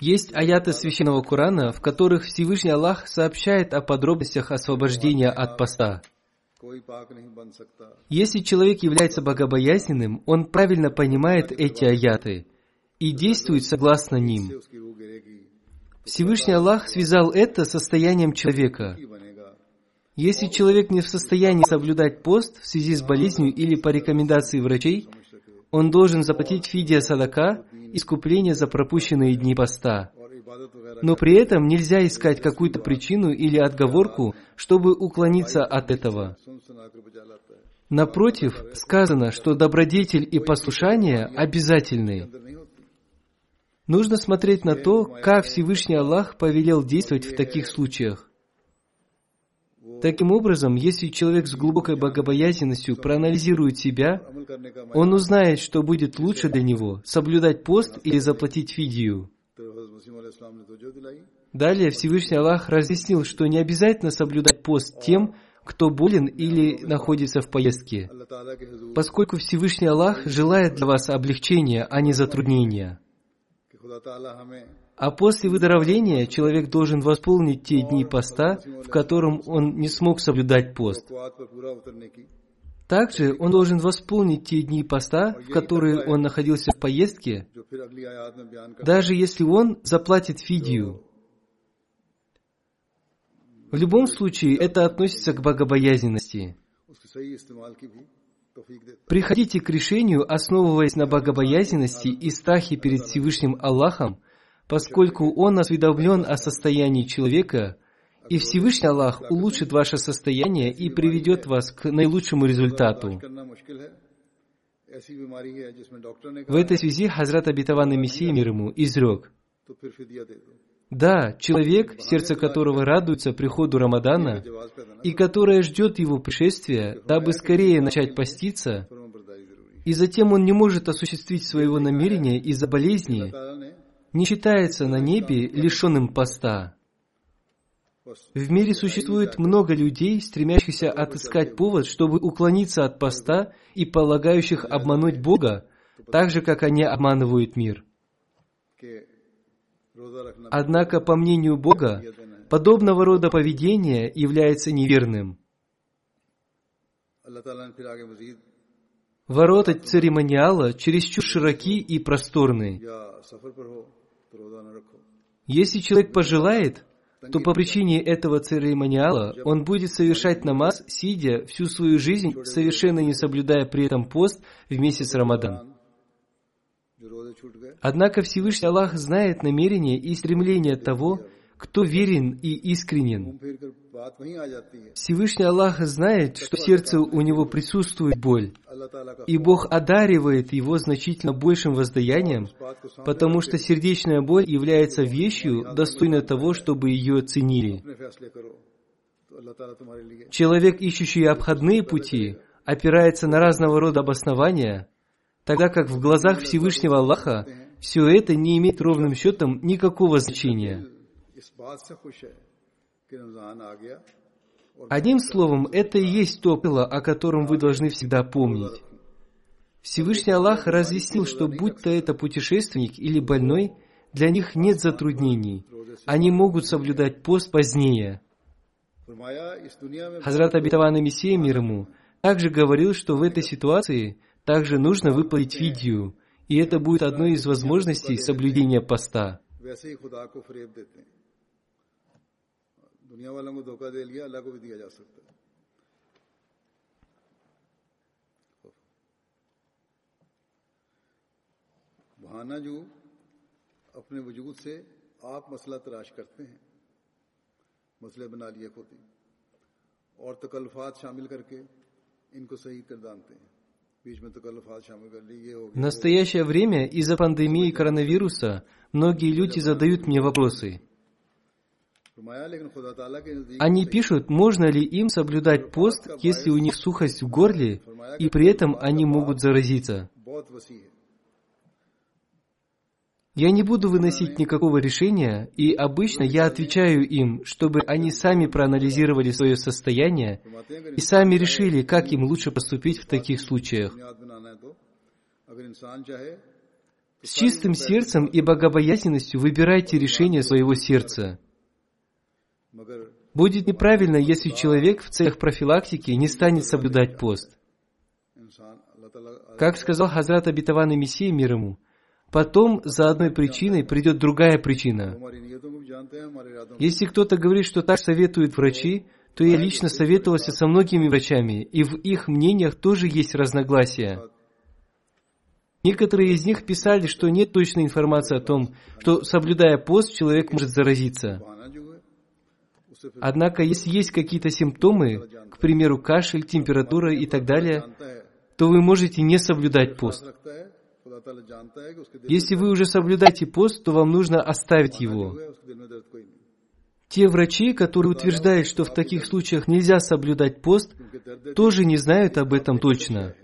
Есть аяты Священного Корана, в которых Всевышний Аллах сообщает о подробностях освобождения от поста. Если человек является богобоязненным, он правильно понимает эти аяты и действует согласно ним. Всевышний Аллах связал это состоянием человека. Если человек не в состоянии соблюдать пост в связи с болезнью или по рекомендации врачей, он должен заплатить фидия садака, искупление за пропущенные дни поста. Но при этом нельзя искать какую-то причину или отговорку, чтобы уклониться от этого. Напротив, сказано, что добродетель и послушание обязательны. Нужно смотреть на то, как Всевышний Аллах повелел действовать в таких случаях. Таким образом, если человек с глубокой богобоязненностью проанализирует себя, он узнает, что будет лучше для него – соблюдать пост или заплатить фидию. Далее Всевышний Аллах разъяснил, что не обязательно соблюдать пост тем, кто болен или находится в поездке, поскольку Всевышний Аллах желает для вас облегчения, а не затруднения. А после выздоровления человек должен восполнить те дни поста, в котором он не смог соблюдать пост. Также он должен восполнить те дни поста, в которые он находился в поездке, даже если он заплатит фидию. В любом случае, это относится к богобоязненности. Приходите к решению, основываясь на богобоязненности и страхе перед Всевышним Аллахом, поскольку Он осведомлен о состоянии человека, и Всевышний Аллах улучшит ваше состояние и приведет вас к наилучшему результату. В этой связи Хазрат Абитаван Мессия мир ему изрек, да, человек, сердце которого радуется приходу Рамадана, и которое ждет его пришествия, дабы скорее начать поститься, и затем он не может осуществить своего намерения из-за болезни, не считается на небе лишенным поста. В мире существует много людей, стремящихся отыскать повод, чтобы уклониться от поста и полагающих обмануть Бога, так же, как они обманывают мир. Однако, по мнению Бога, подобного рода поведение является неверным. Ворота церемониала чересчур широки и просторны. Если человек пожелает, то по причине этого церемониала он будет совершать намаз, сидя всю свою жизнь, совершенно не соблюдая при этом пост в месяц Рамадан. Однако Всевышний Аллах знает намерения и стремления того, кто верен и искренен. Всевышний Аллах знает, что в сердце у него присутствует боль, и Бог одаривает его значительно большим воздаянием, потому что сердечная боль является вещью, достойной того, чтобы ее ценили. Человек, ищущий обходные пути, опирается на разного рода обоснования – тогда как в глазах Всевышнего Аллаха все это не имеет ровным счетом никакого значения. Одним словом, это и есть то пыло, о котором вы должны всегда помнить. Всевышний Аллах разъяснил, что будь то это путешественник или больной, для них нет затруднений. Они могут соблюдать пост позднее. Хазрат Абитаван Мессия мир ему также говорил, что в этой ситуации – также нужно выплатить видео, и это будет одной из возможностей соблюдения поста. वैसे ही खुदा को फरेब देते हैं दुनिया वालों को धोखा दे लिया अल्लाह को भी दिया जा सकता है बहाना जो अपने वजूद से आप मसला तराश करते हैं मसले बना लिए खुद ही और तकल्फात शामिल करके इनको सही कर दानते हैं в настоящее время из-за пандемии коронавируса многие люди задают мне вопросы. Они пишут, можно ли им соблюдать пост, если у них сухость в горле, и при этом они могут заразиться. Я не буду выносить никакого решения, и обычно я отвечаю им, чтобы они сами проанализировали свое состояние и сами решили, как им лучше поступить в таких случаях. С чистым сердцем и богобоязненностью выбирайте решение своего сердца. Будет неправильно, если человек в целях профилактики не станет соблюдать пост. Как сказал Хазрат Абитаван и Мессия мир ему, Потом за одной причиной придет другая причина. Если кто-то говорит, что так советуют врачи, то я лично советовался со многими врачами, и в их мнениях тоже есть разногласия. Некоторые из них писали, что нет точной информации о том, что, соблюдая пост, человек может заразиться. Однако, если есть какие-то симптомы, к примеру, кашель, температура и так далее, то вы можете не соблюдать пост. Если вы уже соблюдаете пост, то вам нужно оставить его. Те врачи, которые утверждают, что в таких случаях нельзя соблюдать пост, тоже не знают об этом точно.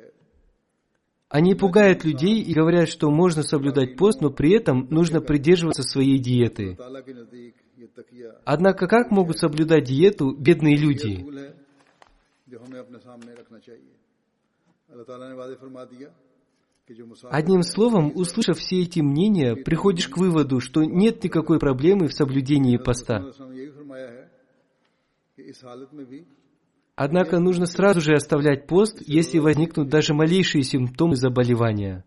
Они пугают людей и говорят, что можно соблюдать пост, но при этом нужно придерживаться своей диеты. Однако как могут соблюдать диету бедные люди? Одним словом, услышав все эти мнения, приходишь к выводу, что нет никакой проблемы в соблюдении поста. Однако нужно сразу же оставлять пост, если возникнут даже малейшие симптомы заболевания.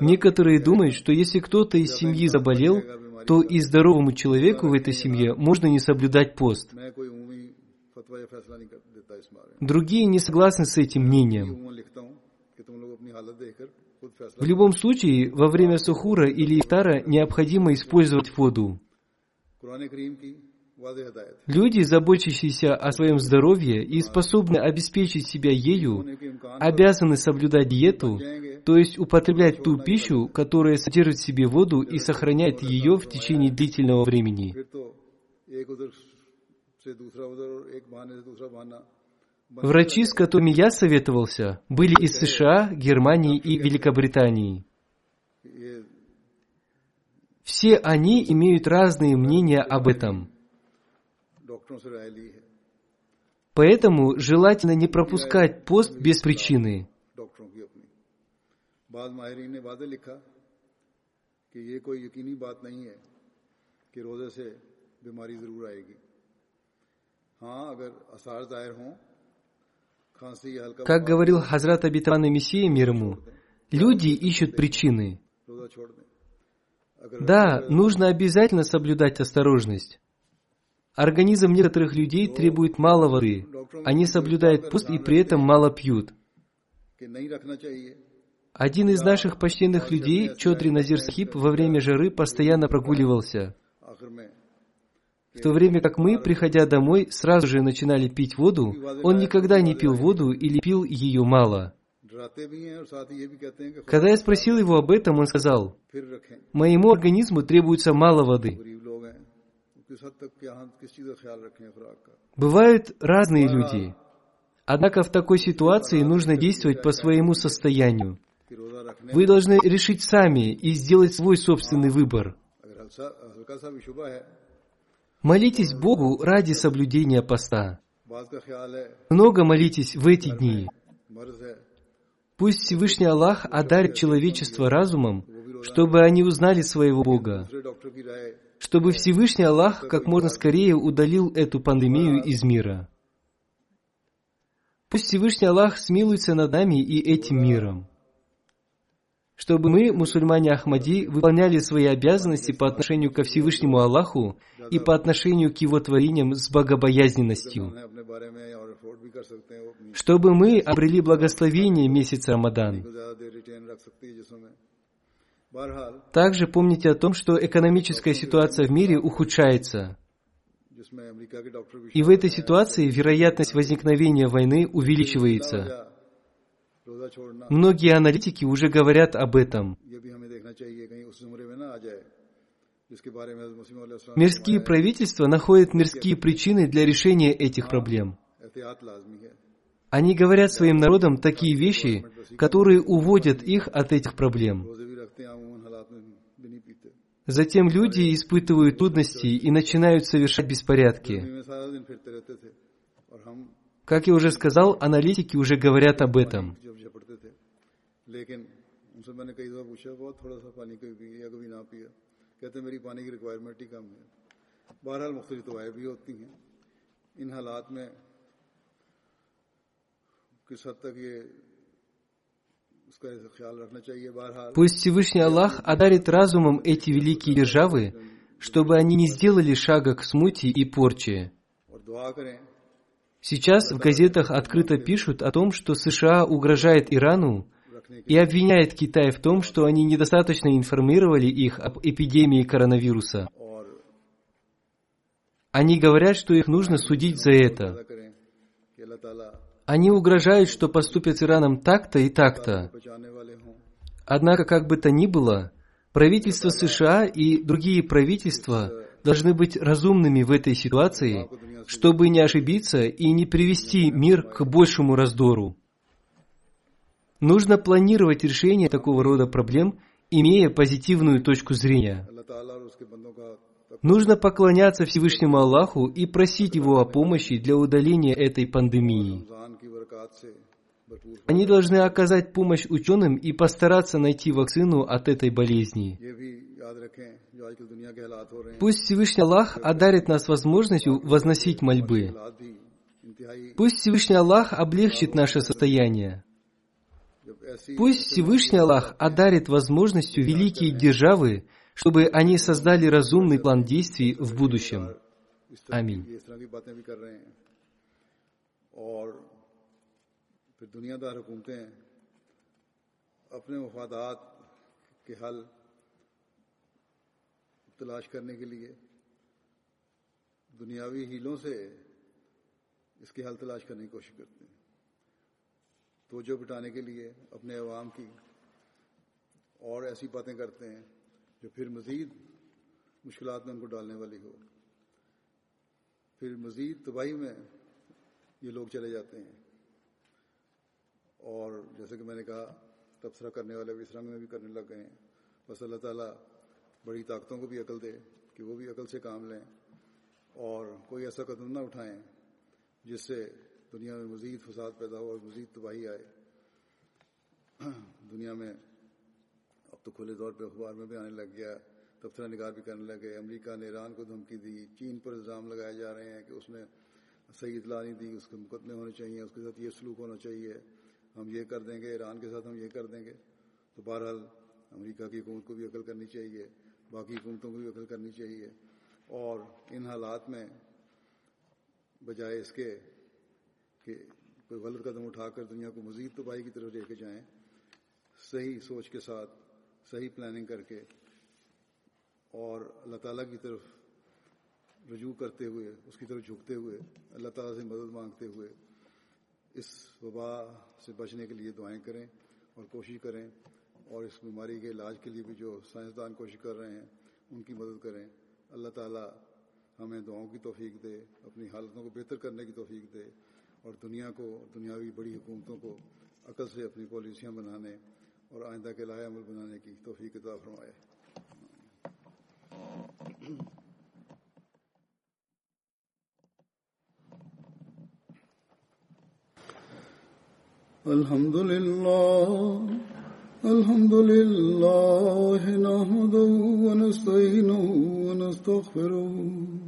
Некоторые думают, что если кто-то из семьи заболел, то и здоровому человеку в этой семье можно не соблюдать пост. Другие не согласны с этим мнением. В любом случае, во время сухура или ифтара необходимо использовать воду. Люди, заботящиеся о своем здоровье и способны обеспечить себя ею, обязаны соблюдать диету, то есть употреблять ту пищу, которая содержит в себе воду и сохраняет ее в течение длительного времени. Врачи, с которыми я советовался, были из США, Германии и Великобритании. ये Все они имеют разные мнения об этом. डॉक्टरों से राय ली है Поэтому желательно не пропускать пост без причины. डॉक्टरों की अपनी बाद माहरीन ने वादे लिखा कि ये कोई यकीनी बात नहीं है कि रोजे से बीमारी जरूर आएगी हाँ अगर आसार जाहिर हों खांसी या हल्का как говорил Хазрат Абитан и Мессия мир ему, люди ищут причины. Да, нужно обязательно соблюдать осторожность. Организм некоторых людей требует мало воды. Они соблюдают пост и при этом мало пьют. Один из наших почтенных людей, Чодри Назир Схиб, во время жары постоянно прогуливался. В то время как мы, приходя домой, сразу же начинали пить воду, он никогда не пил воду или пил ее мало. Когда я спросил его об этом, он сказал, «Моему организму требуется мало воды». Бывают разные люди. Однако в такой ситуации нужно действовать по своему состоянию. Вы должны решить сами и сделать свой собственный выбор. Молитесь Богу ради соблюдения поста. Много молитесь в эти дни. Пусть Всевышний Аллах одарит человечество разумом, чтобы они узнали своего Бога, чтобы Всевышний Аллах как можно скорее удалил эту пандемию из мира. Пусть Всевышний Аллах смилуется над нами и этим миром чтобы мы, мусульмане Ахмади, выполняли свои обязанности по отношению ко Всевышнему Аллаху и по отношению к Его творениям с богобоязненностью, чтобы мы обрели благословение месяца Рамадан. Также помните о том, что экономическая ситуация в мире ухудшается. И в этой ситуации вероятность возникновения войны увеличивается. Многие аналитики уже говорят об этом. Мирские правительства находят мирские причины для решения этих проблем. Они говорят своим народам такие вещи, которые уводят их от этих проблем. Затем люди испытывают трудности и начинают совершать беспорядки. Как я уже сказал, аналитики уже говорят об этом. जब झपटते थे लेकिन उनसे मैंने कई दफा पूछा बहुत थोड़ा सा पानी कभी पिया कभी ना पिया कहते मेरी पानी की रिक्वायरमेंट ही कम है बहरहाल मुख्तलि दवाएँ भी होती हैं इन हालात में किस हद तक ये उसका ख्याल रखना चाहिए बहरहाल Пусть Всевышний Аллах одарит разумом эти великие державы, чтобы они не сделали шага к смуте и порче. और दुआ करें Сейчас в газетах открыто пишут о том, что США угрожает Ирану रखने и обвиняет Китай в том, что они недостаточно информировали их об эпидемии коронавируса. Они говорят, что их нужно судить за это. Они угрожают, что поступят с Ираном так-то и так-то. Однако, как бы то ни было, правительство США и другие правительства должны быть разумными в этой ситуации, чтобы не ошибиться и не привести мир к большему раздору. Нужно планировать решение такого рода проблем, имея позитивную точку зрения. Нужно поклоняться Всевышнему Аллаху и просить Его о помощи для удаления этой пандемии. Они должны оказать помощь ученым и постараться найти вакцину от этой болезни. Пусть Всевышний Аллах одарит нас возможностью возносить мольбы. Пусть Всевышний Аллах облегчит наше состояние. Пусть Всевышний Аллах одарит возможностью великие державы, чтобы они создали разумный план действий в будущем. Аминь. توجہ بٹانے کے لیے اپنے عوام کی اور ایسی باتیں کرتے ہیں جو پھر مزید مشکلات میں ان کو ڈالنے والی ہو۔ پھر مزید تباہی میں یہ لوگ چلے جاتے ہیں۔ اور جیسے کہ میں نے کہا، تبصرہ کرنے والے بھی اس رنگ میں بھی کرنے لگ گئے ہیں۔ بس اللہ تعالیٰ بڑی طاقتوں کو بھی عقل دے کہ وہ بھی عقل سے کام لیں اور کوئی ایسا قدم نہ اٹھائیں جس سے دنیا میں مزید فساد پیدا ہو اور مزید تباہی آئے۔ دنیا میں اب تو کھلے طور پہ اخبار میں بھی آنے لگ گیا تبصرہ نگار بھی کرنے لگے امریکہ نے ایران کو دھمکی دی، چین پر الزام لگائے جا رہے ہیں کہ اس نے صحیح اطلاع نہیں دی، اس کے مقدمے ہونے چاہیے، اس کے ساتھ یہ سلوک ہونا چاہیے۔ ہم یہ کر دیں گے، ایران کے ساتھ ہم یہ کر دیں گے۔ تو بہرحال امریکہ کی حکومت کو بھی عقل کرنی چاہیے، باقی حکومتوں کو بھی عقل کرنی چاہیے۔ اور ان حالات میں بجائے اس کے کہ کوئی غلط قدم اٹھا کر دنیا کو مزید تباہی کی طرف لے کے جائیں، صحیح سوچ کے ساتھ، صحیح پلاننگ کر کے اور اللہ تعالیٰ کی طرف رجوع کرتے ہوئے، اس کی طرف جھکتے ہوئے، اللہ تعالیٰ سے مدد مانگتے ہوئے اس وبا سے بچنے کے لیے دعائیں کریں اور کوشش کریں اور اس بیماری کے علاج کے لیے بھی جو سائنسدان کوشش کر رہے ہیں، ان کی مدد کریں۔ اللہ تعالیٰ ہمیں دعاؤں کی توفیق دے، اپنی حالتوں کو بہتر کرنے کی توفیق دے۔ اور دنیا کو، دنیاوی بڑی حکومتوں کو عقل سے اپنی پالیسیاں بنانے اور آئندہ کے لائے عمل بنانے کی توفیق عطا فرمائے۔ الحمد للہ الحمد لله نحمده ونستعينه ونستغفره